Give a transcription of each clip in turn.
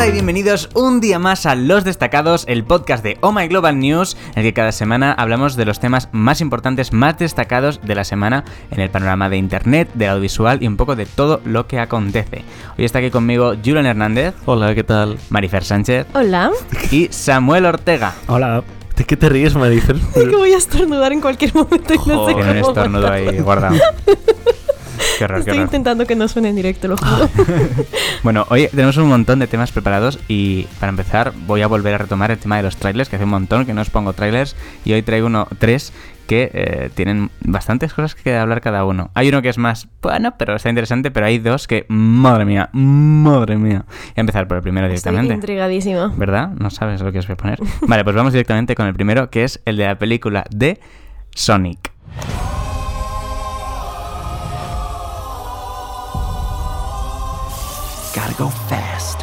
Hola y bienvenidos un día más a Los Destacados, el podcast de Oh My Global News, en el que cada semana hablamos de los temas más importantes, más destacados de la semana en el panorama de internet, del audiovisual y un poco de todo lo que acontece. Hoy está aquí conmigo Julian Hernández. Hola, ¿qué tal? Marifer Sánchez. Hola. Y Samuel Ortega. Hola. ¿De qué te ríes, Marifer? Es que voy a estornudar en cualquier momento y no sé un estornudo ahí guardado. Qué horror, qué Estoy intentando que no suene en directo, lo juro. Bueno, hoy tenemos un montón de temas preparados y para empezar voy a volver a retomar el tema de los trailers, que hace un montón que no os pongo trailers y hoy traigo uno, tres que eh, tienen bastantes cosas que hablar cada uno. Hay uno que es más, bueno, pero está interesante, pero hay dos que, madre mía, madre mía. Voy a empezar por el primero Estoy directamente. intrigadísima. ¿Verdad? No sabes lo que os voy a poner. Vale, pues vamos directamente con el primero, que es el de la película de Sonic. Gotta go fast.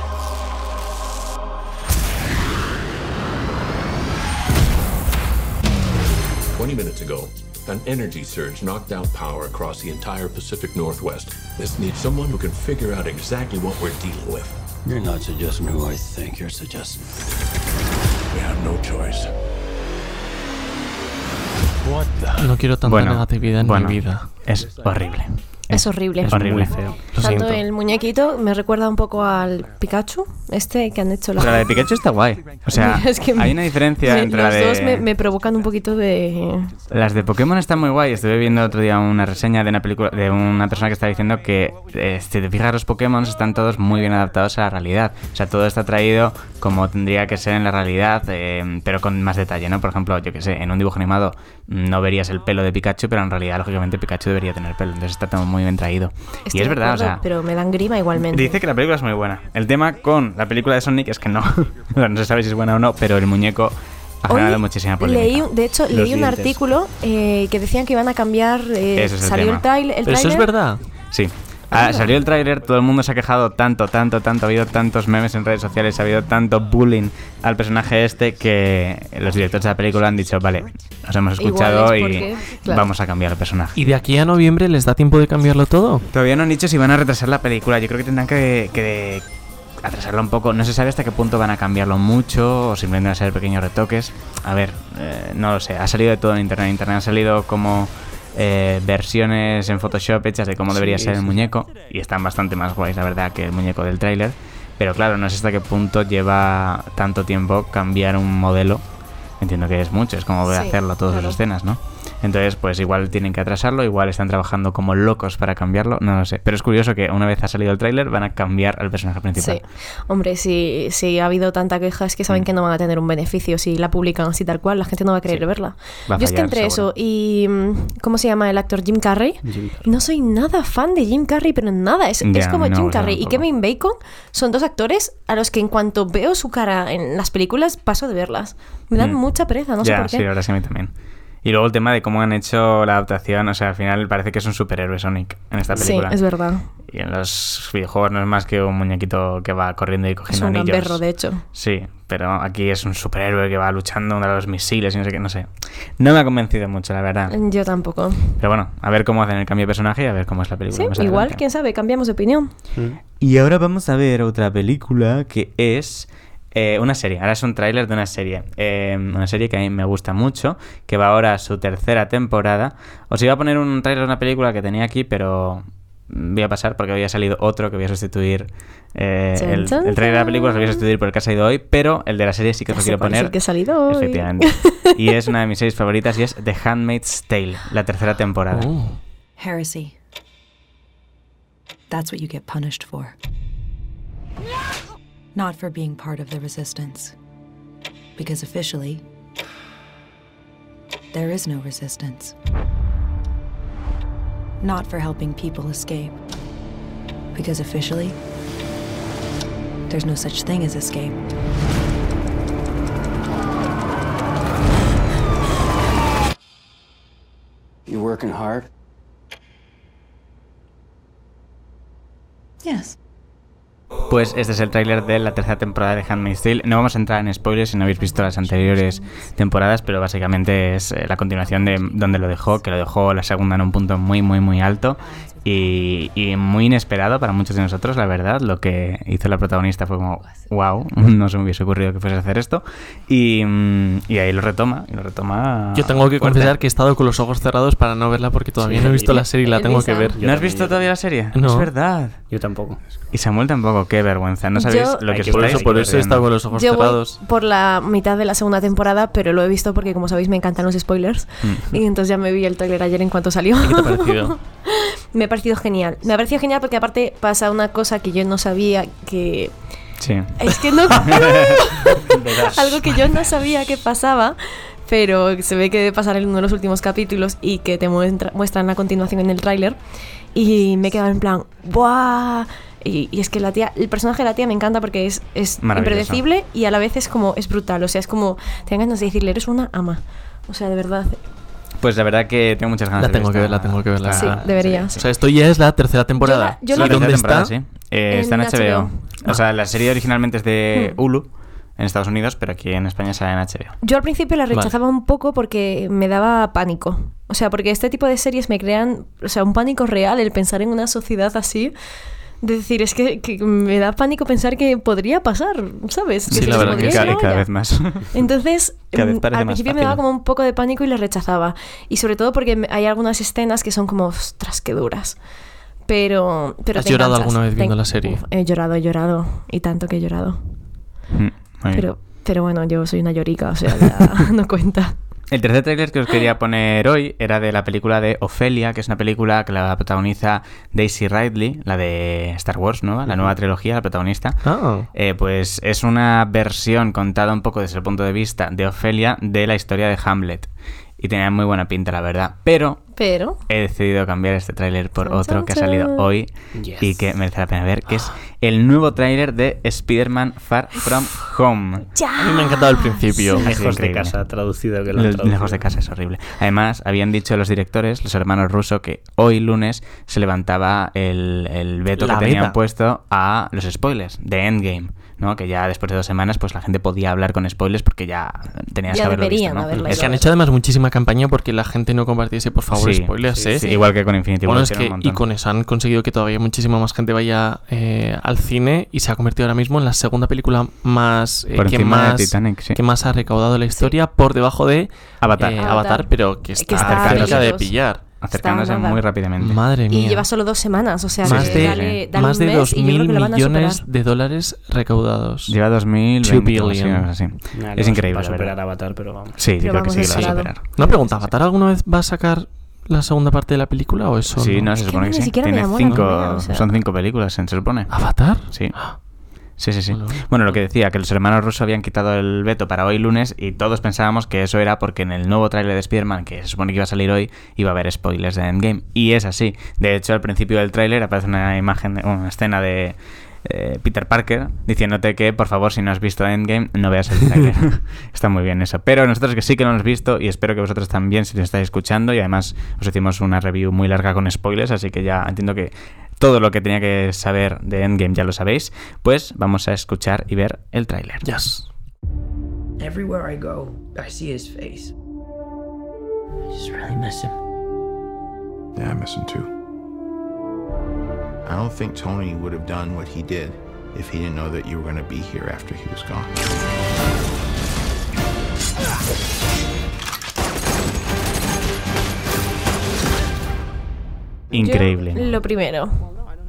Twenty minutes ago, an energy surge knocked out power across the entire Pacific Northwest. This needs someone who can figure out exactly what we're dealing with. You're not suggesting who I think you're suggesting. We have no choice. What the? No quiero tanta Bueno, negatividad en bueno, mi vida. Es horrible. Es horrible. Es horrible. feo. Lo Tanto siento. el muñequito me recuerda un poco al Pikachu, este que han hecho la... Pero la de Pikachu está guay. O sea, Es que hay una diferencia me- entre los la de... dos me, me provocan un poquito de... Las de Pokémon están muy guay. Estuve viendo otro día una reseña de una película de una persona que estaba diciendo que eh, si te fijas los Pokémon están todos muy bien adaptados a la realidad. O sea, todo está traído como tendría que ser en la realidad, eh, pero con más detalle, ¿no? Por ejemplo, yo que sé, en un dibujo animado no verías el pelo de Pikachu, pero en realidad, lógicamente, Pikachu debería tener pelo. Entonces está todo muy bien traído. Estoy y es verdad, o sea. Pero me dan grima igualmente. Dice que la película es muy buena. El tema con la película de Sonic es que no. No se sabe si es buena o no, pero el muñeco ha Hoy generado muchísima polémica. leí, un- de hecho, Los leí un dientes. artículo eh, que decían que iban a cambiar... eh, es el salió tema. el, trail, el Pero eso es verdad. Sí. Ah, salió el tráiler, todo el mundo se ha quejado tanto, tanto, tanto, ha habido tantos memes en redes sociales, ha habido tanto bullying al personaje este que los directores de la película han dicho, vale, nos hemos escuchado es y claro. vamos a cambiar el personaje. ¿Y de aquí a noviembre les da tiempo de cambiarlo todo? Todavía no han dicho si van a retrasar la película, yo creo que tendrán que, que atrasarla un poco, no se sabe hasta qué punto van a cambiarlo mucho o simplemente van a ser pequeños retoques. A ver, eh, no lo sé, ha salido de todo en internet, en internet han salido como... eh, versiones en Photoshop hechas de cómo debería Sí, ser el muñeco y están bastante más guays, la verdad, que el muñeco del tráiler. Pero claro, no sé hasta qué punto lleva tanto tiempo cambiar un modelo. Entiendo que es mucho, es como volver a hacerlo todas claro. las escenas, ¿no? Entonces, pues igual tienen que atrasarlo, igual están trabajando como locos para cambiarlo, no lo sé. Pero es curioso que una vez ha salido el tráiler van a cambiar al personaje principal. Sí, hombre, si, si ha habido tanta queja es que saben Mm. que no van a tener un beneficio si la publican así tal cual, la gente no va a querer Sí. verla. A Yo es que entre seguro. eso y mm, ¿cómo se llama el actor Jim Carrey? Jim Carrey. No soy nada fan de Jim Carrey, pero nada, es, es como no Jim Carrey y. Kevin Bacon son dos actores a los que en cuanto veo su cara en las películas paso de verlas. Me dan Mm. mucha pereza, no sé por qué. sí, ahora sí a mí también. Y luego el tema de cómo han hecho la adaptación, o sea, al final parece que es un superhéroe Sonic en esta Sí, película. es verdad. Y en los videojuegos no es más que un muñequito que va corriendo y Es cogiendo un anillos. gamberro, de hecho. Sí, pero aquí es un superhéroe que va luchando contra los misiles y no sé qué, no sé. No me ha convencido mucho, la verdad. Yo tampoco. Pero bueno, a ver cómo hacen el cambio de personaje y a ver cómo es la película. Sí, más igual, adelante. quién sabe, cambiamos de opinión. Y ahora vamos a ver otra película que es eh, una serie. Ahora es un tráiler de una serie. Eh, una serie que a mí me gusta mucho, que va ahora a su tercera temporada. Os iba a poner un tráiler de una película que tenía aquí, pero voy a pasar porque había salido otro que voy a sustituir. eh, el, tráiler de la película lo voy a sustituir por el que ha salido hoy, pero el de la serie sí que os lo quiero poner. el que ha salido hoy. Efectivamente. Y es una de mis series favoritas y es The Handmaid's Tale, la tercera temporada. Oh. Heresy. That's what you get punished for. Not for being part of the resistance. Because officially, there is no resistance. Not for helping people escape. Because officially, there's no such thing as escape. You working hard? Yes. Pues este es el tráiler de la tercera temporada de Handmaid's Tale. No vamos a entrar en spoilers si no habéis visto las anteriores temporadas, pero básicamente es eh, la continuación de donde lo dejó, que lo dejó la segunda en un punto muy, muy, muy alto. Y, y muy inesperado para muchos de nosotros, la verdad. Lo que hizo la protagonista fue como, wow, no se me hubiese ocurrido que fuese a hacer esto. Y, mm, y ahí lo retoma, y lo retoma. Yo tengo que fuerte. confesar que he estado con los ojos cerrados para no verla porque todavía Sí. no he visto la serie y la tengo que ver. Yo ¿No has visto yo todavía la serie? No. Es verdad. Yo tampoco. Y Samuel tampoco, qué vergüenza. No sabéis Yo- lo que que Por eso, por eso he estado con los ojos Yo voy cerrados. por la mitad de la segunda temporada, pero lo he visto porque, como sabéis, me encantan los spoilers. Mm. Y entonces ya me vi el trailer ayer en cuanto salió. ¿Y qué te ha parecido? me ha parecido genial. Me ha parecido genial porque aparte pasa una cosa que yo no sabía que... Sí. Es que no... Algo que yo no sabía que pasaba, pero se ve que debe pasar en uno de los últimos capítulos y que te muestra- muestran a continuación en el tráiler. Y me he quedado en plan, ¡buah! Y, y es que la tía, el personaje de la tía me encanta porque es, es impredecible y a la vez es como, es brutal. O sea, es como, te dan ganas de decirle, eres una ama. O sea, de verdad. Pues la verdad que tengo muchas ganas La de ver tengo que ver, la tengo que ver, la Sí, deberías. O sea, esto ya es la tercera temporada. Yo la- yo la- ¿Y tercera dónde temporada, está? sí. Eh, En está en HBO. HBO. O sea, la serie originalmente es de Hmm. Hulu en Estados Unidos, pero aquí en España sale en HBO. Yo al principio la Vale. rechazaba un poco porque me daba pánico. O sea, porque este tipo de series me crean, o sea, un pánico real el pensar en una sociedad así. De decir, es que, que me da pánico pensar que podría pasar, ¿sabes? Que Sí, se la verdad que cada, la vez más. Entonces, Cada vez mm, parece al principio me daba como un poco de pánico y le rechazaba. Y sobre todo porque hay algunas escenas que son como, ostras, qué duras. Pero, pero ¿Has te llorado enganchas. alguna vez viendo Te- la serie? Uf, he llorado, he llorado. Y tanto que he llorado. Mm. Pero, pero bueno, yo soy una llorica, o sea, ya no cuenta. El tercer tráiler que os quería poner hoy era de la película de Ofelia, que es una película que la protagoniza Daisy Ridley, la de Star Wars, ¿no? La nueva trilogía, la protagonista. Ah, Eh, pues es una versión contada un poco desde el punto de vista de Ofelia de la historia de Hamlet. Y tenía muy buena pinta, la verdad. Pero Pero, he decidido cambiar este tráiler por Chan, otro chan, que ha salido chan. hoy Yes. y que merece la pena ver, que es el nuevo tráiler de Spider-Man Far From Home. a mí me ha encantado el principio. Sí. Lejos de casa, traducido que lo han traducido. Lejos de casa es horrible. Además, habían dicho los directores, los hermanos Russo, que hoy lunes se levantaba el, el veto La que tenían beta. puesto a los spoilers de Endgame. ¿no? Que ya después de dos semanas, pues la gente podía hablar con spoilers porque ya tenías Ya que haberlo deberían visto, ¿no? haberlo Es que han hecho además muchísima campaña porque la gente no compartiese, por favor, Sí, spoilers, sí, ¿eh? sí, Igual que con Infinity War. Bueno, es que y con eso han conseguido que todavía muchísima más gente vaya eh, al cine y se ha convertido ahora mismo en la segunda película más eh, Por que encima de más Titanic, sí. que más ha recaudado la historia por debajo de Avatar. eh, Avatar. Avatar, pero que está, está cerca de pillar. Acercándose muy rápidamente. Madre mía. y lleva solo dos semanas, o sea, más de, dale, dale más de mes y yo creo mil que lo van a millones superar. de dólares recaudados. Lleva 2000, Two 20, algo así. Nah, Es no va increíble. a superar. Avatar, pero vamos. Sí, yo Pero creo que sí que lo va a superar. Una pregunta, ¿Avatar alguna vez va a sacar la segunda parte de la película o eso Sí, no? no, se que supone ni que sí. Tiene cinco, o sea. son cinco películas, se supone. ¿Avatar? Sí. Sí, sí, sí. Bueno. Bueno, lo que decía, que los hermanos rusos habían quitado el veto para hoy lunes y todos pensábamos que eso era porque en el nuevo tráiler de Spider-Man, que se supone que iba a salir hoy, iba a haber spoilers de Endgame. Y es así. De hecho, al principio del tráiler aparece una imagen, de- una escena de eh, Peter Parker diciéndote que, por favor, si no has visto Endgame, no veas el tráiler. Está muy bien eso. Pero nosotros que sí que lo hemos visto y espero que vosotros también, si lo estáis escuchando, y además os hicimos una review muy larga con spoilers, así que ya entiendo que todo lo que tenía que saber de Endgame ya lo sabéis, pues vamos a escuchar y ver el tráiler. Yes. Everywhere I go, I see his face. I just really miss him. Yeah, I miss him too. I don't think Tony would have done what he did if he didn't know that you were going to be here after he was gone. Increíble. Yo, lo primero,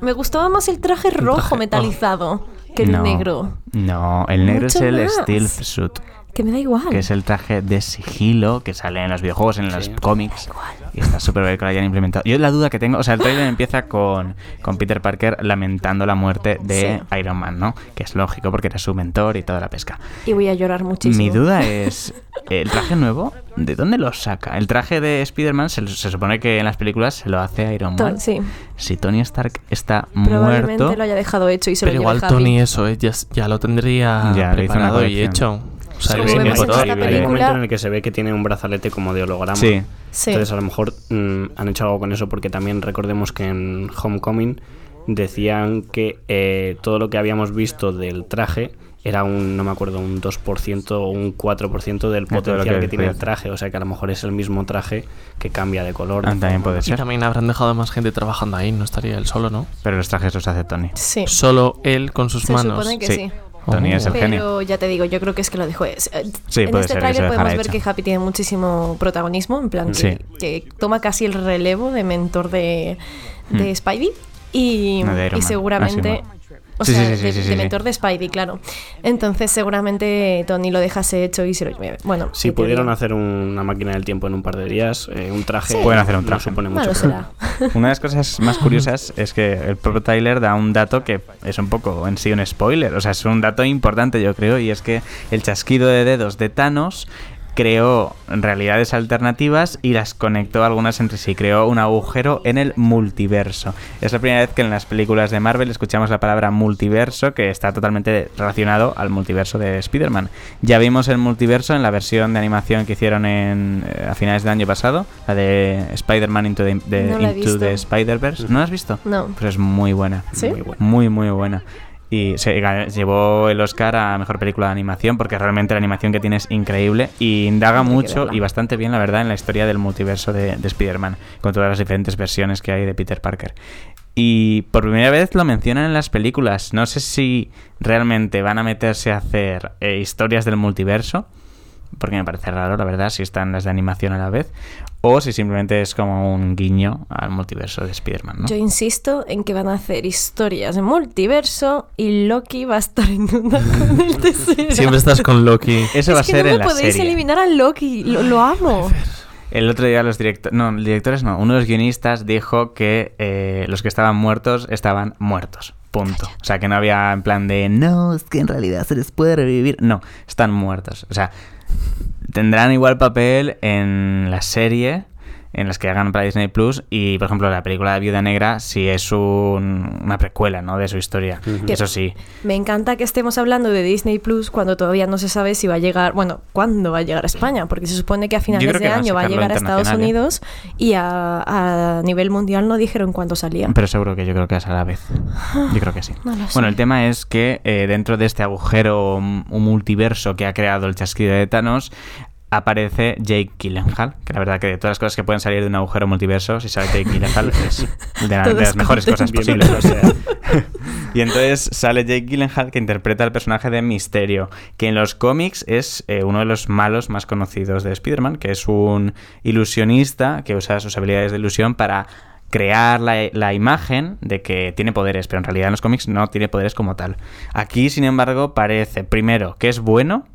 me gustaba más el traje rojo traje- metalizado que el no, negro. No, el negro Mucho es el más. Stealth Suit, Que me da igual. que es el traje de sigilo que sale en los videojuegos, en los Sí. cómics. Y está súper bien que lo hayan implementado. Yo la duda que tengo, o sea, el trailer empieza con, con Peter Parker lamentando la muerte de Iron Man, ¿no? Que es lógico porque era su mentor y toda la pesca. Y voy a llorar muchísimo. Mi duda es, ¿el traje nuevo de dónde lo saca? El traje de Spider-Man se, se supone que en las películas se lo hace Iron Man. Sí, Si Tony Stark está probablemente muerto... lo haya dejado hecho y se Pero lo igual. Tony eso eh, ya, ya lo tendría Ya, preparado y hecho. O sea, Como vemos en esta hay un momento en el que se ve que tiene un brazalete como de holograma. Sí, Sí. Entonces a lo mejor mm, han hecho algo con eso porque también recordemos que en Homecoming decían que eh, todo lo que habíamos visto del traje era un, no me acuerdo, un 2% o un 4% del lo potencial que que, tiene el traje. O sea que a lo mejor es el mismo traje que cambia de color. de Ah, también puede Y también habrán dejado más gente trabajando ahí, no estaría él solo, ¿no? Pero los trajes los hace Tony. Sí. Solo él con sus Se manos. supone que Sí. sí. Tony Oh. es el Pero genio. ya te digo, yo creo que es que lo dejó. es- eh, Sí, en puede este tráiler podemos ver que Happy tiene muchísimo protagonismo, en plan que, Sí. que toma casi el relevo de mentor de, de Mm. Spidey. Y, No, de y seguramente. Ah, sí, O Sí, sea, sí, sí, de, sí, sí, de sí. mentor de Spidey, claro. Entonces, seguramente Tony lo dejase hecho y se lo lleve. Bueno, Si en teoría. pudieron hacer una máquina del tiempo en un par de días, eh, un traje. Sí. Pueden hacer un no traje. supone mucho será. Una de las cosas más curiosas es que el propio Tyler da un dato que es un poco en sí un spoiler, o sea, es un dato importante yo creo, y es que el chasquido de dedos de Thanos creó realidades alternativas y las conectó algunas entre sí, creó un agujero en el multiverso. Es la primera vez que en las películas de Marvel escuchamos la palabra multiverso que está totalmente relacionado al multiverso de Spider-Man. Ya vimos el multiverso en la versión de animación que hicieron en, eh, a finales del año pasado, la de Spider-Man Into the, the- No Into the Spider-Verse. ¿No la has visto? No. Pues es muy buena. ¿Sí? Muy bueno. Muy, muy buena. Y se llevó el Oscar a Mejor Película de Animación porque realmente la animación que tiene es increíble y indaga mucho y bastante bien, la verdad, en la historia del multiverso de, de Spider-Man, con todas las diferentes versiones que hay de Peter Parker. Y por primera vez lo mencionan en las películas. No sé si realmente van a meterse a hacer eh, historias del multiverso, porque me parece raro, la verdad, si están las de animación a la vez, o si simplemente es como un guiño al multiverso de Spider-Man, ¿no? Yo insisto en que van a hacer historias de multiverso y Loki va a estar en una con el tesoro. Siempre estás con Loki. Eso va a es ser no en la podéis serie. eliminar a Loki, lo, lo amo. El otro día los directores, no, directores no, uno de los guionistas dijo que eh, los que estaban muertos estaban muertos. Punto. O sea, que no había en plan de, no, es que en realidad se les puede revivir. No, están muertos. O sea, tendrán igual papel en la serie, en las que hagan para Disney Plus. Y, por ejemplo, la película de Viuda Negra, si es un- una precuela, ¿no? De su historia. Eso sí. Me encanta que estemos hablando de Disney Plus cuando todavía no se sabe si va a llegar, bueno, cuándo va a llegar a España, porque se supone que a finales que de año va a llegar a Estados ¿eh? Unidos y a, a nivel mundial no dijeron cuándo salía. Pero seguro que yo creo que es a la vez. Yo creo que sí. No. Bueno, el tema es que eh, dentro de este agujero un multiverso que ha creado el chasquido de Thanos aparece Jake Gyllenhaal, que la verdad que de todas las cosas que pueden salir de un agujero multiverso, si sale Jake Gyllenhaal es de, la- de Todos las mejores cosas posibles. sea. y entonces sale Jake Gyllenhaal que interpreta al personaje de Misterio, que en los cómics es eh, uno de los malos más conocidos de Spider-Man, que es un ilusionista que usa sus habilidades de ilusión para crear la, la imagen de que tiene poderes, pero en realidad en los cómics no tiene poderes como tal. Aquí, sin embargo, parece, primero, que es bueno.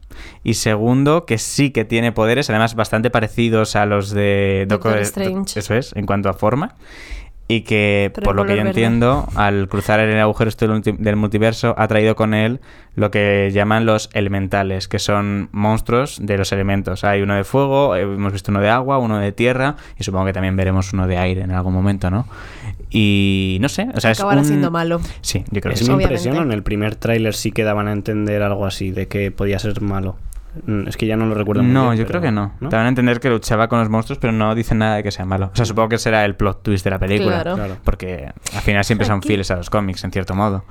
Y segundo, que sí que tiene poderes, además bastante parecidos a los de Doctor Strange. Eso es, en cuanto a forma. Y que, Pero por lo que yo verde. entiendo, al cruzar el agujero este del multi- del multiverso, ha traído con él lo que llaman los elementales, que son monstruos de los elementos. Hay uno de fuego, hemos visto uno de agua, uno de tierra, y supongo que también veremos uno de aire en algún momento, ¿no? Y no sé, o sea, es Acabará un- siendo malo. Sí, yo creo Es que sí. impresión, en el primer tráiler sí que daban a entender algo así, de que podía ser malo. Mm, Es que ya no lo recuerdo muy No, bien, yo pero- creo que no. Te van a entender que luchaba con los monstruos, pero no dicen nada de que sea malo. O sea, supongo que será el plot twist de la película. Claro. Claro. Porque al final siempre son fieles a los cómics, en cierto modo.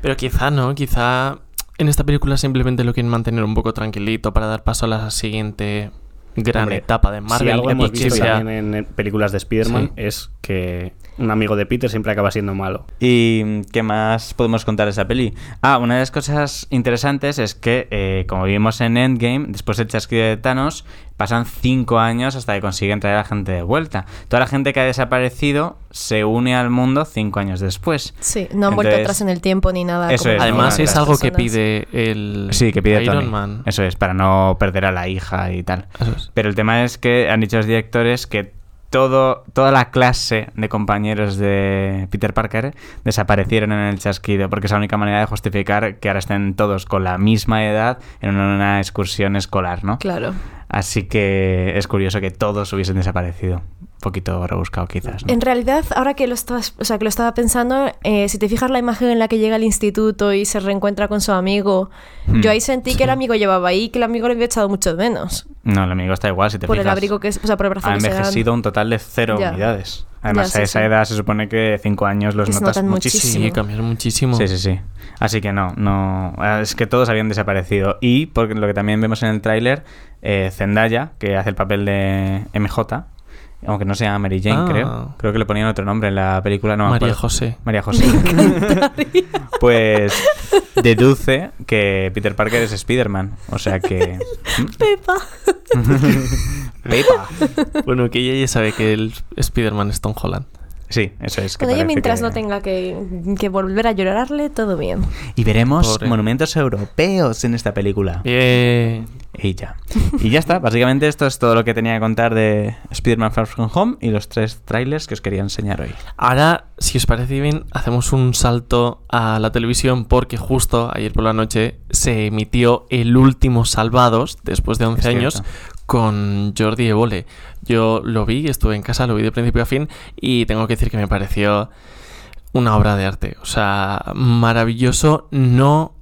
Pero quizá no, quizá en esta película simplemente lo quieren mantener un poco tranquilito para dar paso a la siguiente gran Hombre, etapa de Marvel. si algo hemos que visto sea- también en películas de Spider-Man Sí. es que un amigo de Peter siempre acaba siendo malo. ¿Y qué más podemos contar de esa peli? Ah, una de las cosas interesantes es que, eh, como vimos en Endgame, después del chasquido de Thanos, pasan cinco años hasta que consiguen traer a la gente de vuelta. Toda la gente que ha desaparecido se une al mundo cinco años después. Sí, no han vuelto atrás en el tiempo ni nada. Eso como es, Además es algo que pide el Sí, que pide Iron Tony. Man. Eso es, para no perder a la hija y tal. Eso es. Pero el tema es que han dicho los directores que todo, toda la clase de compañeros de Peter Parker desaparecieron en el chasquido, porque es la única manera de justificar que ahora estén todos con la misma edad en una excursión escolar, ¿no? Claro. Así que es curioso que todos hubiesen desaparecido. Un poquito rebuscado quizás, ¿no? En realidad, ahora que lo estabas, o sea, que lo estaba pensando, eh, si te fijas la imagen en la que llega al instituto y se reencuentra con su amigo, Hmm. yo ahí sentí que el amigo llevaba ahí, que el amigo le había echado mucho de menos. No, el amigo está igual, si te Por el fijas. abrigo que es, o sea, por el brazo Ha que se dan. envejecido un total de cero Ya. unidades. Además, Ya, a esa sí. edad se supone que cinco años los notas notan muchísimo. muchísimo. Sí, cambiaron muchísimo. Sí, sí, sí. Así que no, no. Es que todos habían desaparecido. Y porque lo que también vemos en el tráiler, eh, Zendaya, que hace el papel de MJ, aunque no se llama Mary Jane, Ah. creo. Creo que le ponían otro nombre en la película. No me María acuerdo. José. María José. pues deduce que Peter Parker es Spider-Man. O sea que. Pepa. Pepa. Bueno, que ella ya sabe que el Spider-Man es Tom Holland. Sí, eso es. que parece mientras que- no tenga que, que volver a llorarle, todo bien. Y veremos Pobre. monumentos europeos en esta película. Eh, Y ya. Y ya está. Básicamente esto es todo lo que tenía que contar de Spider-Man Far From Home y los tres trailers que os quería enseñar hoy. Ahora, si os parece bien, hacemos un salto a la televisión porque justo ayer por la noche se emitió el último Salvados, después de 11 Es años, con Jordi Evole. Yo lo vi, estuve en casa, lo vi de principio a fin y tengo que decir que me pareció una obra de arte. O sea, maravilloso, no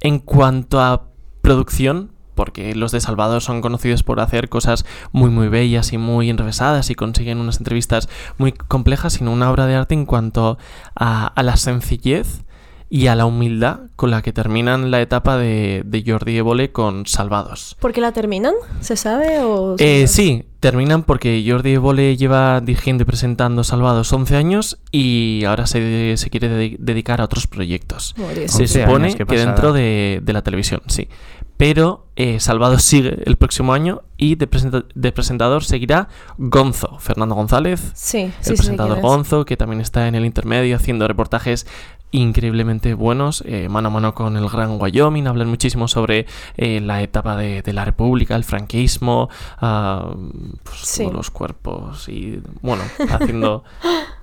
en cuanto a producción, porque los de Salvador son conocidos por hacer cosas muy muy bellas y muy enrevesadas y consiguen unas entrevistas muy complejas, sino una obra de arte en cuanto a, a la sencillez y a la humildad con la que terminan la etapa de, de Jordi Évole con Salvados. ¿Por qué la terminan? ¿Se sabe o...? se Eh, sabe? sí, terminan porque Jordi Évole lleva dirigiendo y presentando Salvados 11 años y ahora se, se quiere dedi- dedicar a otros proyectos. Se 11 supone que dentro de, de la televisión, sí. Pero eh, Salvados sigue el próximo año y de, presenta- de presentador seguirá Gonzo, Fernando González, Sí, el sí, sí, sé presentador es. Gonzo, que también está en el intermedio haciendo reportajes increíblemente buenos, eh, mano a mano con el Gran Wyoming, hablan muchísimo sobre eh, la etapa de, de la República, el franquismo, ah, pues, Sí. todos los cuerpos y, bueno, haciendo...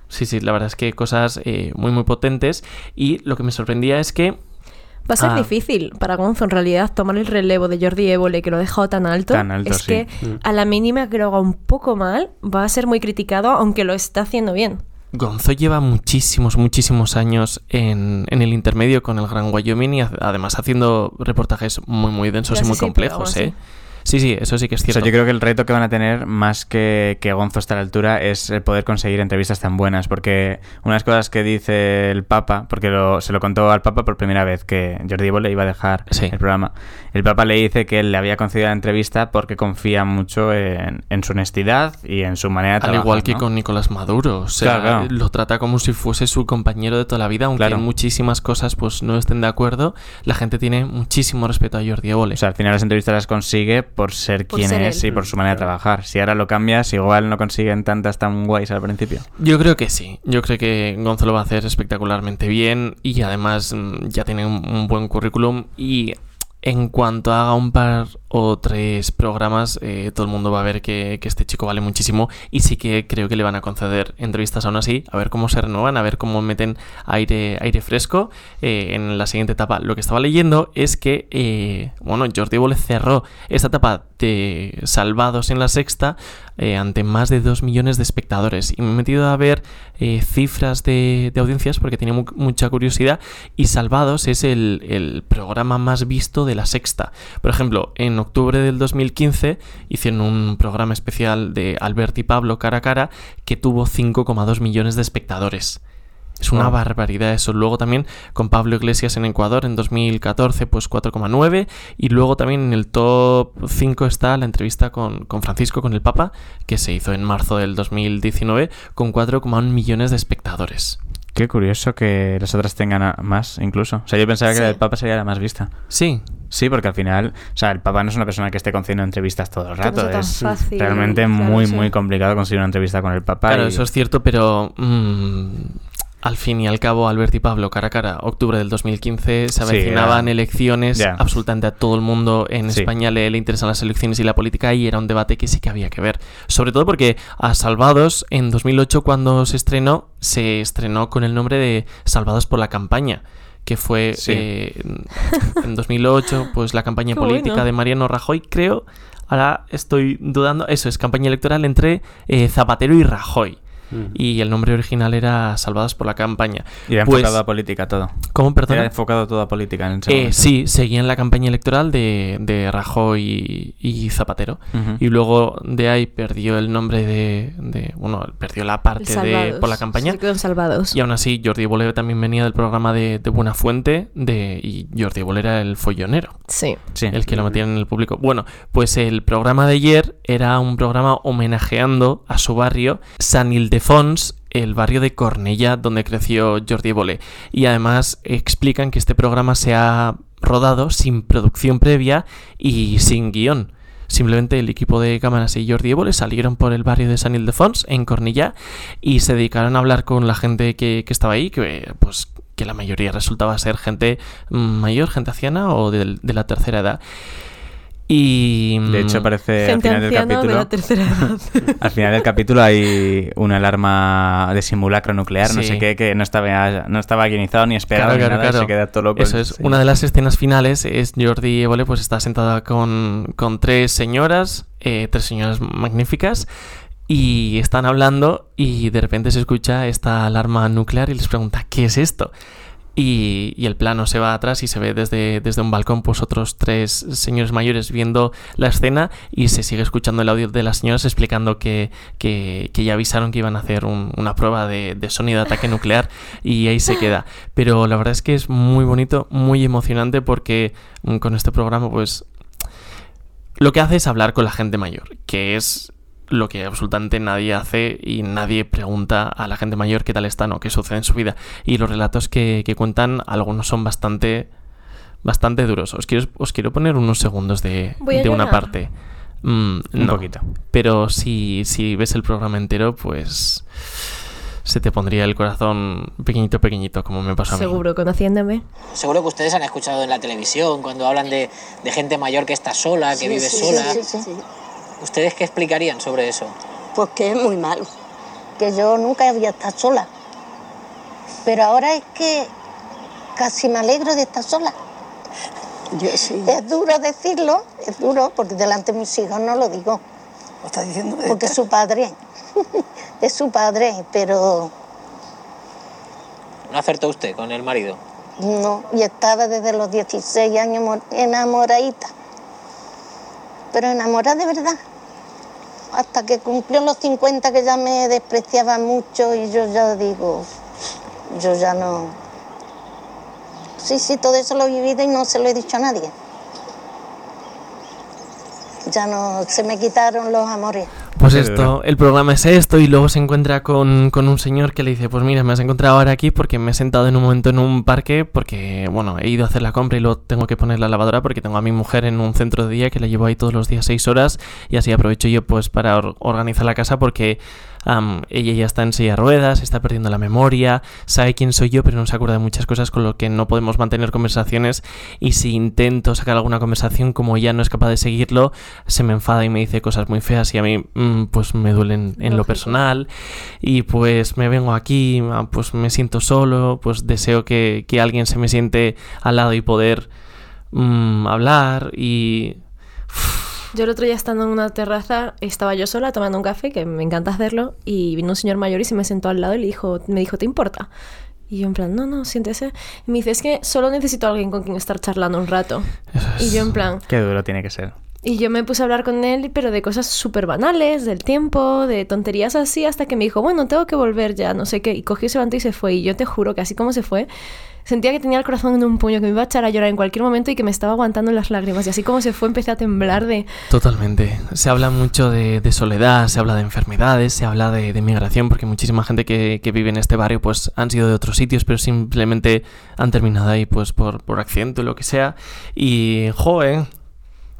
Sí, sí, la verdad es que cosas eh, muy, muy potentes. Y lo que me sorprendía es que Va a ser Ah. difícil para Gonzo en realidad tomar el relevo de Jordi Évole que lo ha dejado tan alto. Tan alto, es sí. que a la mínima que lo haga un poco mal, va a ser muy criticado, aunque lo está haciendo bien. Gonzo lleva muchísimos, muchísimos años en, en el intermedio con el Gran Wyoming y además haciendo reportajes muy, muy densos Ya, y muy complejos, ¿eh? Sí, sí, eso sí que es O sea, cierto. yo creo que el reto que van a tener, más que que Gonzo esté a la altura, es el poder conseguir entrevistas tan buenas. Porque una de las cosas que dice el Papa, porque lo- se lo contó al Papa por primera vez, que Jordi Évole iba a dejar Sí. el programa. El Papa le dice que él le había concedido la entrevista porque confía mucho en, en su honestidad y en su manera de Al trabajar. igual que ¿no? con Nicolás Maduro. O sea, Claro, claro. lo trata como si fuese su compañero de toda la vida, aunque Claro. en muchísimas cosas pues no estén de acuerdo. La gente tiene muchísimo respeto a Jordi Évole. O sea, al final las entrevistas las consigue por ser Por quien ser es él. y por su manera de trabajar. Si ahora lo cambias, igual no consiguen tantas tan guays al principio. Yo creo que sí. Yo creo que Gonzo lo va a hacer espectacularmente bien y además mm, ya tiene un, un buen currículum y en cuanto haga un par o tres programas, eh, todo el mundo va a ver que, este chico vale muchísimo y sí que creo que le van a conceder entrevistas aún así, a ver cómo se renuevan, a ver cómo meten aire, aire fresco eh, en la siguiente etapa. Lo que estaba leyendo es que, eh, bueno, Jordi Évole cerró esta etapa de Salvados en la sexta eh, ante más de 2 millones de espectadores y me he metido a ver cifras de, audiencias porque tenía mu- mucha curiosidad y Salvados es el, el programa más visto de la sexta. Por ejemplo, en octubre del 2015 hicieron un programa especial de Albert y Pablo cara a cara que tuvo 5,2 millones de espectadores. Es una Wow. barbaridad eso. Luego también con Pablo Iglesias en Ecuador en 2014 pues 4,9 y luego también en el top 5 está la entrevista con, con Francisco, con el Papa, que se hizo en marzo del 2019 con 4,1 millones de espectadores. Qué curioso que las otras tengan a- más, incluso. O sea, yo pensaba que la Sí. del Papa sería la más vista. Sí, Sí, porque al final, o sea, el Papa no es una persona que esté concediendo entrevistas todo el Que no rato. es fácil, realmente claro, muy, sí. muy complicado conseguir una entrevista con el Papa. claro, y- eso es cierto, pero mm, al fin y al cabo, Albert y Pablo cara a cara, octubre del 2015, se Sí, avecinaban elecciones, absolutamente a todo el mundo en Sí. España le, le interesan las elecciones y la política y era un debate que sí que había que ver. Sobre todo porque a Salvados, en 2008 cuando se estrenó, se estrenó con el nombre de Salvados por la campaña que fue Sí. eh, en 2008, pues la campaña Qué política bueno. de Mariano Rajoy, creo, ahora estoy dudando, eso es campaña electoral entre eh, Zapatero y Rajoy. Mm. y el nombre original era Salvadas por la campaña. Y era Pues- enfocado a política todo. ¿Cómo, perdona? Era enfocado todo a política en ese Eh, sí, seguían la campaña electoral de, de Rajoy y, y Zapatero. Y luego de ahí perdió el nombre de. de- bueno, perdió la parte de, Salvados. por la campaña. Se quedaron salvados. Y aún así, Jordi Evole también venía del programa de, de Buena Fuente. De, y Jordi Evole era el follonero, Sí. Sí. el que lo metían en el público. Bueno, pues el programa de ayer era un programa homenajeando a su barrio, San Ildefons, el barrio de Cornellá, donde creció Jordi Evole. Y además explican que este programa se ha rodado sin producción previa y sin guion. Simplemente el equipo de cámaras y Jordi Évole salieron por el barrio de San Ildefons, en Cornellá, y se dedicaron a hablar con la gente que, estaba ahí, que pues que la mayoría resultaba ser gente mm, mayor, gente anciana o de, la tercera edad. Y De hecho, mm, parece al final del capítulo. la tercera edad. Al final del capítulo hay una alarma de simulacro nuclear, no sé qué, que no estaba, no estaba guionizado ni esperado Claro, ni claro, nada, y claro. se queda todo loco. Eso es. Sí. Una de las escenas finales es Jordi Évole, pues está sentada con, con tres señoras, eh, tres señoras magníficas, y están hablando y de repente se escucha esta alarma nuclear y les pregunta, ¿qué es esto? Y, y el plano se va atrás y se ve desde, desde un balcón pues otros tres señores mayores viendo la escena y se sigue escuchando el audio de las señoras explicando que, que, que ya avisaron que iban a hacer un- una prueba de, de sonido de ataque nuclear y ahí se queda. Pero la verdad es que es muy bonito, muy emocionante porque mm, con este programa pues lo que hace es hablar con la gente mayor, que es lo que absolutamente nadie hace y nadie pregunta a la gente mayor qué tal están o qué sucede en su vida. Y los relatos que, que cuentan, algunos son bastante, bastante duros. Os quiero, os quiero poner unos segundos de, de una parte. Mm, Un no. poquito. Pero si, si ves el programa entero, pues se te pondría el corazón pequeñito, pequeñito, como me pasó a mí. Seguro, conociéndome. Seguro que ustedes han escuchado en la televisión cuando hablan de, de gente mayor que está sola, que Sí, vive sí, sola. sí, sí, sí. ¿Ustedes qué explicarían sobre eso? Pues que es muy malo. Que yo nunca había estado sola. Pero ahora es que casi me alegro de estar sola. Es duro decirlo, es duro, porque delante de mis hijos no lo digo. ¿Lo estás diciendo? Porque es su padre. es su padre, pero ¿No acertó usted con el marido? no. Y estaba desde los 16 años mo- enamoradita. Pero enamorada de verdad. Hasta que cumplió los 50 que ya me despreciaba mucho y yo ya digo, yo ya no. Sí, sí, todo eso lo he vivido y no se lo he dicho a nadie. Ya no, se me quitaron los amores. Pues esto, el programa es esto y luego se encuentra con, con un señor que le dice, pues mira, me has encontrado ahora aquí porque me he sentado en un momento en un parque porque, bueno, he ido a hacer la compra y luego tengo que poner la lavadora porque tengo a mi mujer en un centro de día que la llevo ahí todos los días seis horas y así aprovecho yo pues para or- organizar la casa porque ella ya está en silla de ruedas, está perdiendo la memoria, sabe quién soy yo pero no se acuerda de muchas cosas con lo que no podemos mantener conversaciones. Y si intento sacar alguna conversación como ella no es capaz de seguirlo, se me enfada y me dice cosas muy feas y a mí mm, pues me duelen en lo personal. Y pues me vengo aquí, ah, pues me siento solo, pues deseo que, que alguien se me siente al lado y poder mm, hablar y... Yo el otro día estando en una terraza, estaba yo sola tomando un café, que me encanta hacerlo, y vino un señor mayor y se me sentó al lado y le dijo, me dijo, ¿te importa? Y yo en plan, no, no, siéntese. Y me dice, es que solo necesito a alguien con quien estar charlando un rato. Y yo en plan, Qué duro tiene que ser. y yo me puse a hablar con él, pero de cosas súper banales, del tiempo, de tonterías así, hasta que me dijo, bueno, tengo que volver ya, no sé qué. Y cogió, se levantó y se fue. Y yo te juro que así como se fue, sentía que tenía el corazón en un puño, que me iba a echar a llorar en cualquier momento y que me estaba aguantando las lágrimas. Y así como se fue, empecé a temblar de... Totalmente. Se habla mucho de, de soledad, se habla de enfermedades, se habla de, de migración, porque muchísima gente que, que vive en este barrio pues han sido de otros sitios, pero simplemente han terminado ahí pues por, por accidente o lo que sea. Y, joder,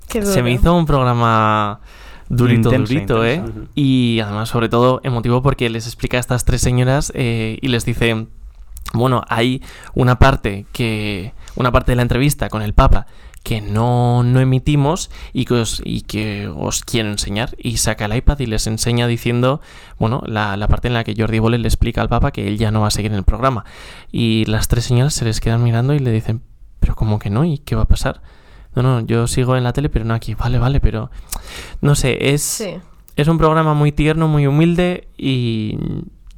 Qué se me hizo un programa durito, Intenso, durito, ¿eh? Y además, sobre todo, emotivo porque les explica a estas tres señoras eh, y les dice, bueno, hay una parte que, una parte de la entrevista con el Papa que no, no emitimos y que, os, y que os quiero enseñar. Y saca el iPad y les enseña diciendo, bueno, la, la parte en la que Jordi Bolle le explica al Papa que él ya no va a seguir en el programa. Y las tres señoras se les quedan mirando y le dicen, pero ¿cómo que no? ¿Y qué va a pasar? No, no, yo sigo en la tele, pero no aquí. Vale, vale, pero... No sé, es... Sí. Es un programa muy tierno, muy humilde y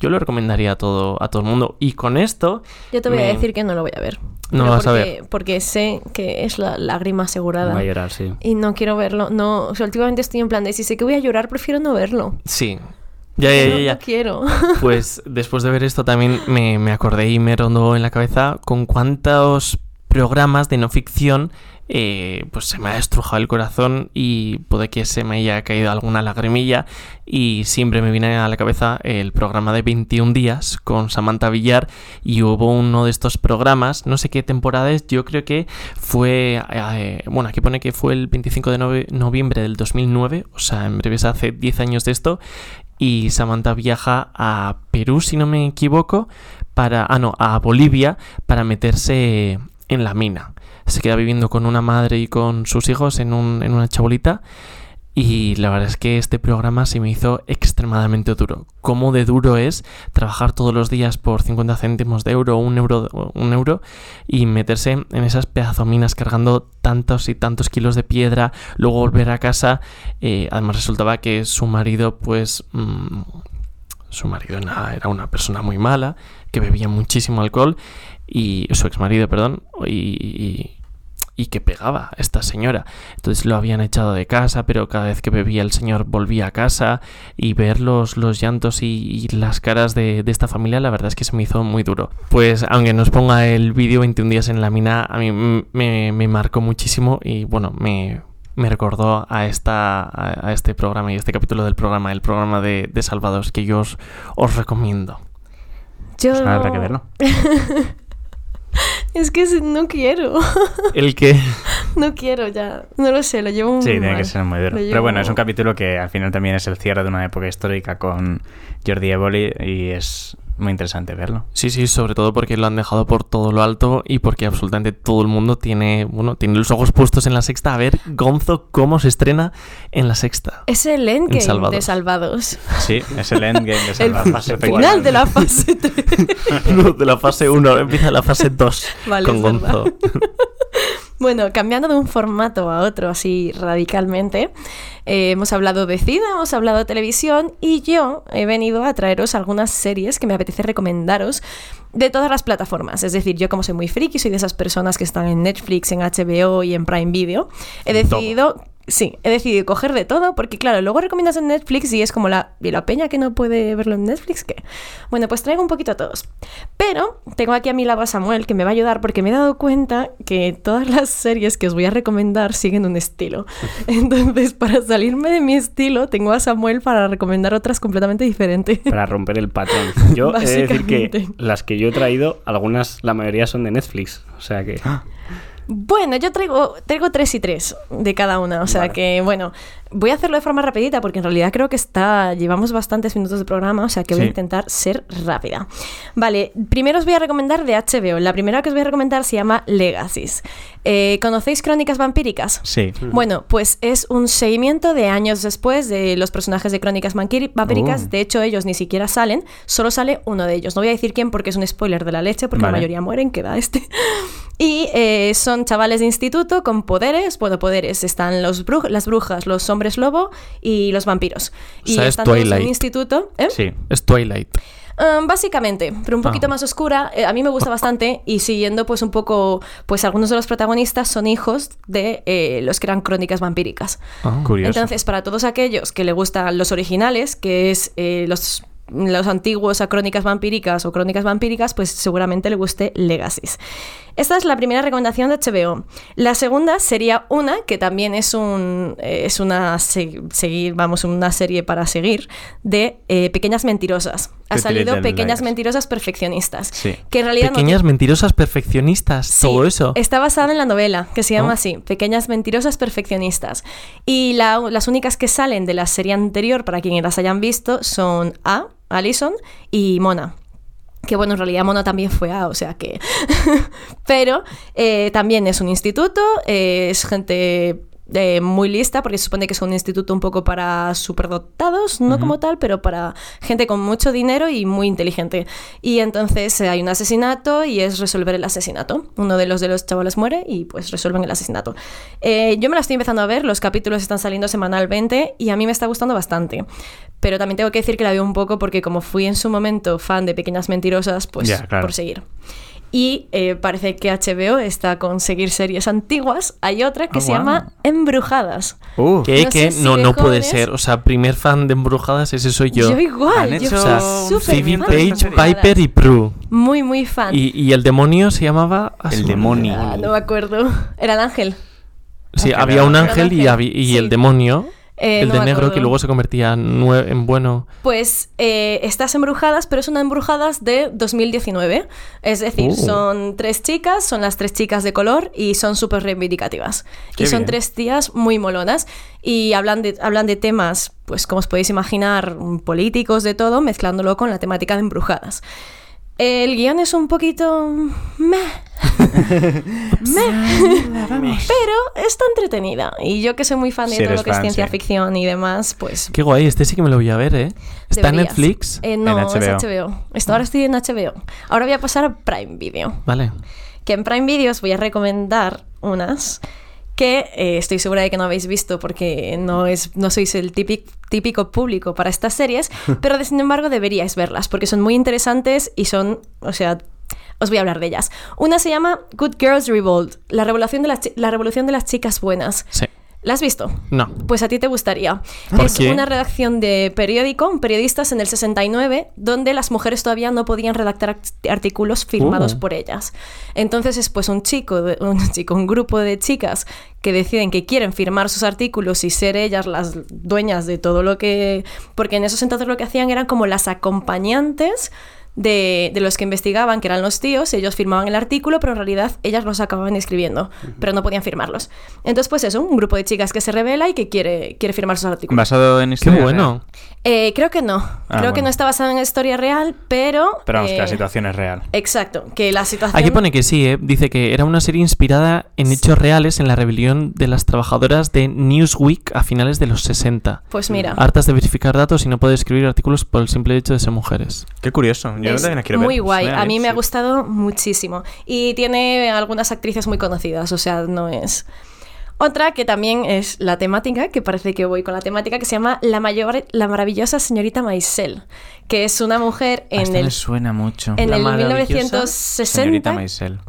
yo lo recomendaría a todo, a todo el mundo. Y con esto... Yo te voy a decir que no lo voy a ver. No lo vas a porque, ver. Porque sé que es la lágrima asegurada. Va a llorar, sí. Y no quiero verlo. No, o sea, últimamente estoy en plan de si sé que voy a llorar, prefiero no verlo. Sí. Ya, ya, ya. no quiero. Pues después de ver esto también me, me acordé y me rondó en la cabeza con cuántos programas de no ficción eh, pues se me ha estrujado el corazón y puede que se me haya caído alguna lagrimilla y siempre me viene a la cabeza el programa de 21 días con Samantha Villar y hubo uno de estos programas, no sé qué temporada es, yo creo que fue, eh, bueno, aquí pone que fue el 25 de noviembre del 2009, o sea, en breves hace 10 años de esto y Samantha viaja a Perú, si no me equivoco, para, ah, no, a Bolivia para meterse en la mina. Se queda viviendo con una madre y con sus hijos en, un- en una chabolita. Y la verdad es que este programa se me hizo extremadamente duro. Cómo de duro es trabajar todos los días por 50 céntimos de euro, un euro, un euro y meterse en esas pedazominas cargando tantos y tantos kilos de piedra, luego volver a casa. Eh, además resultaba que su marido, pues, mm, su marido era una persona muy mala, que bebía muchísimo alcohol y su ex marido, perdón, y, y- y que pegaba a esta señora. Entonces lo habían echado de casa, pero cada vez que bebía el señor volvía a casa y ver los, los llantos y, las caras de, de esta familia, la verdad es que se me hizo muy duro. Pues aunque nos ponga el vídeo 21 días en la mina, a mí me, me marcó muchísimo y bueno, me, me recordó a, esta, a, a este programa y este capítulo del programa, el programa de, de Salvados, que yo os, os recomiendo. Yo... Pues habrá que verlo. es que no quiero. El que... no quiero ya. No lo sé, lo llevo muy Sí, tiene mal. que ser muy duro. Pero bueno, es un capítulo que al final también es el cierre de una época histórica con Jordi Evoli y es muy interesante verlo. Sí, sí, sobre todo porque lo han dejado por todo lo alto y porque absolutamente todo el mundo tiene, bueno, tiene los ojos puestos en la sexta. A ver, Gonzo, cómo se estrena en la sexta. Es el endgame Salvados. de Salvados. Sí, es el endgame de El Salvados. final de la fase 3. No, de la fase 1, empieza la fase 2 Vale, con. Gonzo. Bueno, cambiando de un formato a otro así radicalmente, eh, hemos hablado de cine, hemos hablado de televisión y yo he venido a traeros algunas series que me apetece recomendaros de todas las plataformas. Es decir, yo como soy muy friki, soy de esas personas que están en Netflix, en HBO y en Prime Video, he decidido... Sí, he decidido coger de todo porque, claro, luego recomiendas en Netflix y es como la, ¿y la peña que no puede verlo en Netflix? ¿qué? Bueno, pues traigo un poquito a todos. Pero tengo aquí a mi lado a Samuel que me va a ayudar porque me he dado cuenta que todas las series que os voy a recomendar siguen un estilo. Entonces, para salirme de mi estilo, tengo a Samuel para recomendar otras completamente diferentes. Para romper el patrón. Yo he de decir que las que yo he traído, algunas, la mayoría son de Netflix. O sea que. Bueno, yo traigo, traigo tres y tres de cada una. O sea Vale. que, bueno, voy a hacerlo de forma rapidita porque en realidad creo que está. Llevamos bastantes minutos de programa, o sea que voy a intentar ser rápida. Vale, primero os voy a recomendar de HBO. La primera que os voy a recomendar se llama Legacies. Eh, ¿Conocéis Crónicas Vampíricas? Sí. Bueno, pues es un seguimiento de años después de los personajes de Crónicas Vampíricas. Oh. De hecho, ellos ni siquiera salen, solo sale uno de ellos. No voy a decir quién porque es un spoiler de la leche, porque Vale. la mayoría mueren, queda este. Y eh, son chavales de instituto con poderes. Bueno, poderes. Están los bru- las brujas, los hombres lobo y los vampiros. O Y es todos en un Twilight. instituto. ¿eh? Sí. Es Twilight. Um, básicamente, pero un poquito Ah. más oscura. Eh, a mí me gusta bastante y siguiendo pues un poco, pues algunos de los protagonistas son hijos de eh, los que eran crónicas vampíricas. Curioso. Entonces, para todos aquellos que le gustan los originales, que es eh, los, los antiguos a crónicas vampíricas o crónicas vampíricas, pues seguramente le guste Legacies. Esta es la primera recomendación de HBO. La segunda sería una que también es un eh, es una se- seguir vamos una serie para seguir de eh, pequeñas mentirosas. Ha salido pequeñas mentirosas perfeccionistas. Sí. Que en realidad Pequeñas mentirosas perfeccionistas, Sí, todo eso. Está basada en la novela, que se llama Oh. así, Pequeñas Mentirosas Perfeccionistas. Y la- las únicas que salen de la serie anterior, para quienes las hayan visto, son A, Alison y Mona. Que bueno, en realidad Mona también fue A, o sea que... Pero eh, también es un instituto, eh, es gente eh, muy lista, porque se supone que es un instituto un poco para superdotados, no como tal, pero para gente con mucho dinero y muy inteligente. Y entonces eh, hay un asesinato y es resolver el asesinato. Uno de los de los chavales muere y pues resuelven el asesinato. Eh, yo me la estoy empezando a ver, los capítulos están saliendo semanalmente y a mí me está gustando bastante. Pero también tengo que decir que la veo un poco porque como fui en su momento fan de Pequeñas Mentirosas, pues Ya, claro. por seguir. Y eh, parece que HBO está con seguir series antiguas. Hay otra que Ah, se guau. llama Embrujadas. Uh, ¿Qué? No ¿Qué? si no, no puede ser. O sea, primer fan de Embrujadas, ese soy yo. Yo igual, Han yo hecho Phoebe Page. Piper y Prue. Muy, muy fan. Y, y el demonio se llamaba... El demonio. Ah, no me acuerdo. Era el ángel. Sí, Ah, había un ángel y, ángel, habi- y sí. el demonio. Eh, el no de negro acuerdo. que luego se convertía en, bueno. Pues eh, estas embrujadas, pero son embrujadas de 2019. Es decir, Uh. son tres chicas, son las tres chicas de color y son súper reivindicativas. Qué y son bien. tres tías muy molonas y hablan de, hablan de temas, pues como os podéis imaginar, políticos, de todo, mezclándolo con la temática de embrujadas. El guion es un poquito... meh. Meh. Pero está entretenida. Y yo que soy muy fan de Si todo eres lo que es fan, ciencia sí. ficción y demás, pues Qué guay, este sí que me lo voy a ver, ¿eh? ¿Está en Deberías. Netflix? Eh, no, En es HBO. HBO. Esto ahora estoy en HBO. Ahora voy a pasar a Prime Video. Vale. Que en Prime Video os voy a recomendar unas que eh, estoy segura de que no habéis visto porque no, es, no sois el típico, típico público para estas series, pero de, sin embargo deberíais verlas porque son muy interesantes y son, o sea, os voy a hablar de ellas. Una se llama Good Girls Revolt, la revolución de las, la revolución de las chicas buenas. Sí. ¿La has visto? No. Pues a ti te gustaría. ¿Por es qué? una redacción de periódico, periodistas en el 69, donde las mujeres todavía no podían redactar act- artículos firmados Uh. por ellas. Entonces es pues un chico, un chico, un grupo de chicas que deciden que quieren firmar sus artículos y ser ellas las dueñas de todo lo que... Porque en esos entonces lo que hacían eran como las acompañantes de, de los que investigaban, que eran los tíos, ellos firmaban el artículo, pero en realidad ellas los acababan escribiendo, pero no podían firmarlos. Entonces, pues eso, un grupo de chicas que se revela y que quiere, quiere firmar sus artículos. Basado en Qué historia. bueno. Eh, creo que no. creo que no está basado en historia real, pero... Pero vamos, que la eh, situación es real. Exacto, que la situación... Aquí pone que sí, ¿eh? Dice que era una serie inspirada en hechos reales en la rebelión de las trabajadoras de Newsweek a finales de los 60. Pues mira. Hartas de verificar datos y no poder escribir artículos por el simple hecho de ser mujeres. Qué curioso. Yo Es ver. muy guay. A mí me ha gustado muchísimo. Y tiene algunas actrices muy conocidas, o sea, no es... Otra que también es la temática, que parece que voy con la temática, que se llama La, mayor, la maravillosa señorita Maisel, que es una mujer Ah, en el, me suena mucho. en La el maravillosa 1960, Señorita Maisel.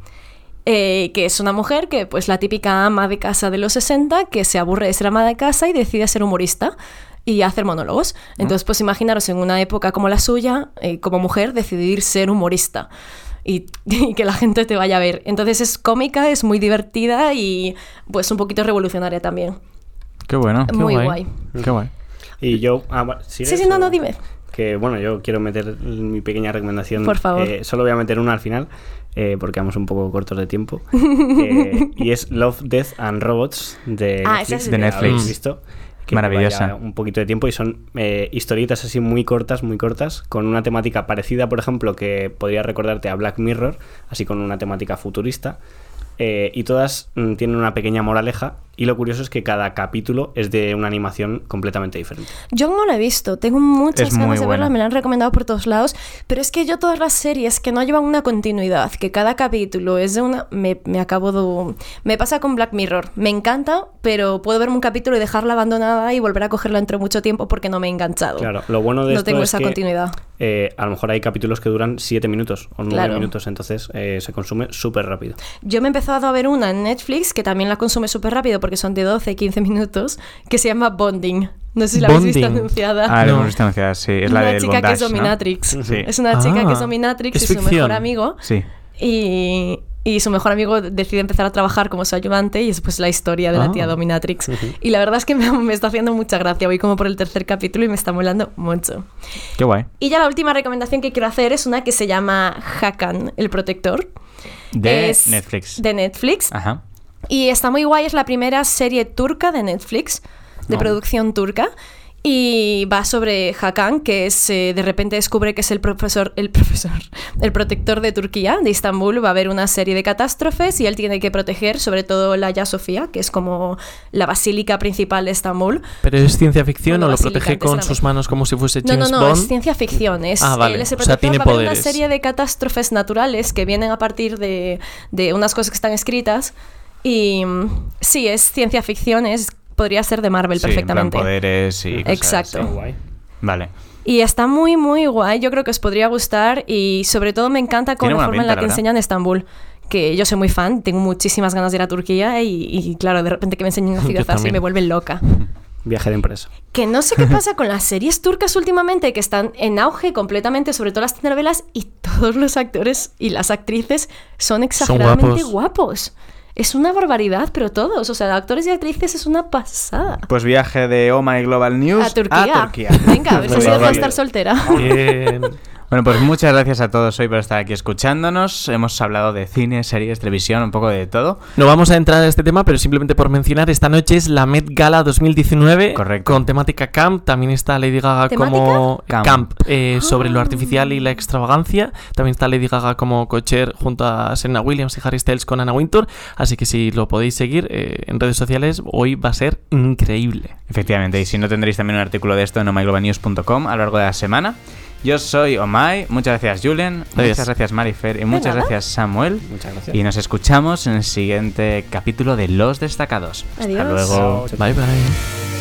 eh, que es una mujer que, pues la típica ama de casa de los 60, que se aburre de ser ama de casa y decide ser humorista y hacer monólogos. Entonces, pues imaginaros en una época como la suya, eh, como mujer, decidir ser humorista. Y, y que la gente te vaya a ver. Entonces es cómica, es muy divertida y pues un poquito revolucionaria también. Qué bueno. Qué muy guay. guay. Qué guay. Y yo... ah, va- ¿sigues Sí, sí, no, no, dime. Que bueno, yo quiero meter mi pequeña recomendación. Por favor. Eh, solo voy a meter una al final, eh, porque vamos un poco cortos de tiempo. Eh, y es Love, Death and Robots de Ah, Netflix. sí De Netflix. habéis visto. Que Maravillosa. lleva ya Un poquito de tiempo y son eh, historietas así muy cortas, muy cortas, con una temática parecida, por ejemplo, que podría recordarte a Black Mirror, así con una temática futurista. Eh, y todas mm, tienen una pequeña moraleja. Y lo curioso es que cada capítulo es de una animación completamente diferente. Yo no la he visto, tengo muchas Es ganas de verla, me la han recomendado por todos lados, pero es que yo todas las series que no llevan una continuidad, que cada capítulo es de una... Me, me acabo de... Me pasa con Black Mirror, me encanta, pero puedo verme un capítulo y dejarla abandonada y volver a cogerla entre mucho tiempo porque no me he enganchado. Claro, lo bueno de no esto tengo es esa que, continuidad. eh, a lo mejor hay capítulos que duran 7 minutos o 9 Claro. minutos, entonces eh, se consume súper rápido. Yo me he empezado a ver una en Netflix que también la consume súper rápido porque son de 12, 15 minutos, que se llama Bonding. No sé si la habéis visto Bonding. anunciada. Ah, la No. hemos visto anunciada, sí. Es la una del chica que es dominatrix. Sí. Es una chica que es Ah, dominatrix es y su mejor amigo. Sí. Y, y su mejor amigo decide empezar a trabajar como su ayudante y es pues la historia de la Ah. tía Dominatrix. Y la verdad es que me, me está haciendo mucha gracia. Voy como por el tercer capítulo y me está molando mucho. Qué guay. Y ya la última recomendación que quiero hacer es una que se llama Hakan, el protector. De Es Netflix. De Netflix. Ajá. Y está muy guay, es la primera serie turca de Netflix, de No. producción turca. Y va sobre Hakan, que es, eh, de repente descubre que es el profesor, el profesor, el protector de Turquía, de Estambul. Va a haber una serie de catástrofes y él tiene que proteger, sobre todo la Hagia Sofía, que es como la basílica principal de Estambul. ¿Pero es ciencia ficción Bueno, o lo protege con sus manos como si fuese No, James no, no, Bond? es ciencia ficción. Es, Ah, vale. él es el O sea, tiene va a haber una serie de catástrofes naturales que vienen a partir de, de unas cosas que están escritas. Y mm, sí, es ciencia ficción, es, podría ser de Marvel Sí, en plan perfectamente. poderes y cosas Exacto. así. Guay. Vale. Y está muy, muy guay. Yo creo que os podría gustar. Y sobre todo me encanta con la forma en pinta, la la que enseñan Estambul. Que yo soy muy fan, tengo muchísimas ganas de ir a Turquía. Y, y claro, de repente que me enseñen Yo ciudad así me vuelve loca. Viaje de empresa. Que no sé qué pasa con las series turcas últimamente, que están en auge completamente, sobre todo las telenovelas, y todos los actores y las actrices son exageradamente guapos. guapos. Es una barbaridad, pero todos, o sea, actores y actrices es una pasada. Pues viaje de Oh My Global News A Turquía. Turquía. Venga, a ver si dejo de estar soltera. Bueno, pues muchas gracias a todos hoy por estar aquí escuchándonos. Hemos hablado de cine, series, televisión, un poco de todo. No vamos a entrar a este tema, pero simplemente por mencionar, esta noche es la Met Gala 2019 con temática camp. También está Lady Gaga como Camp. camp, eh, sobre lo artificial y la extravagancia. También está Lady Gaga como cocher junto a Serena Williams y Harry Styles con Anna Wintour. Así que si lo podéis seguir eh, en redes sociales, hoy va a ser increíble. Efectivamente, y si no tendréis también un artículo de esto en omyglobalnews.com a lo largo de la semana. Yo soy Omay, muchas gracias Julen, Adiós. muchas gracias Marifer y muchas gracias Samuel. Muchas gracias. Y nos escuchamos en el siguiente capítulo de Los Destacados. Adiós. Hasta luego. Bye bye.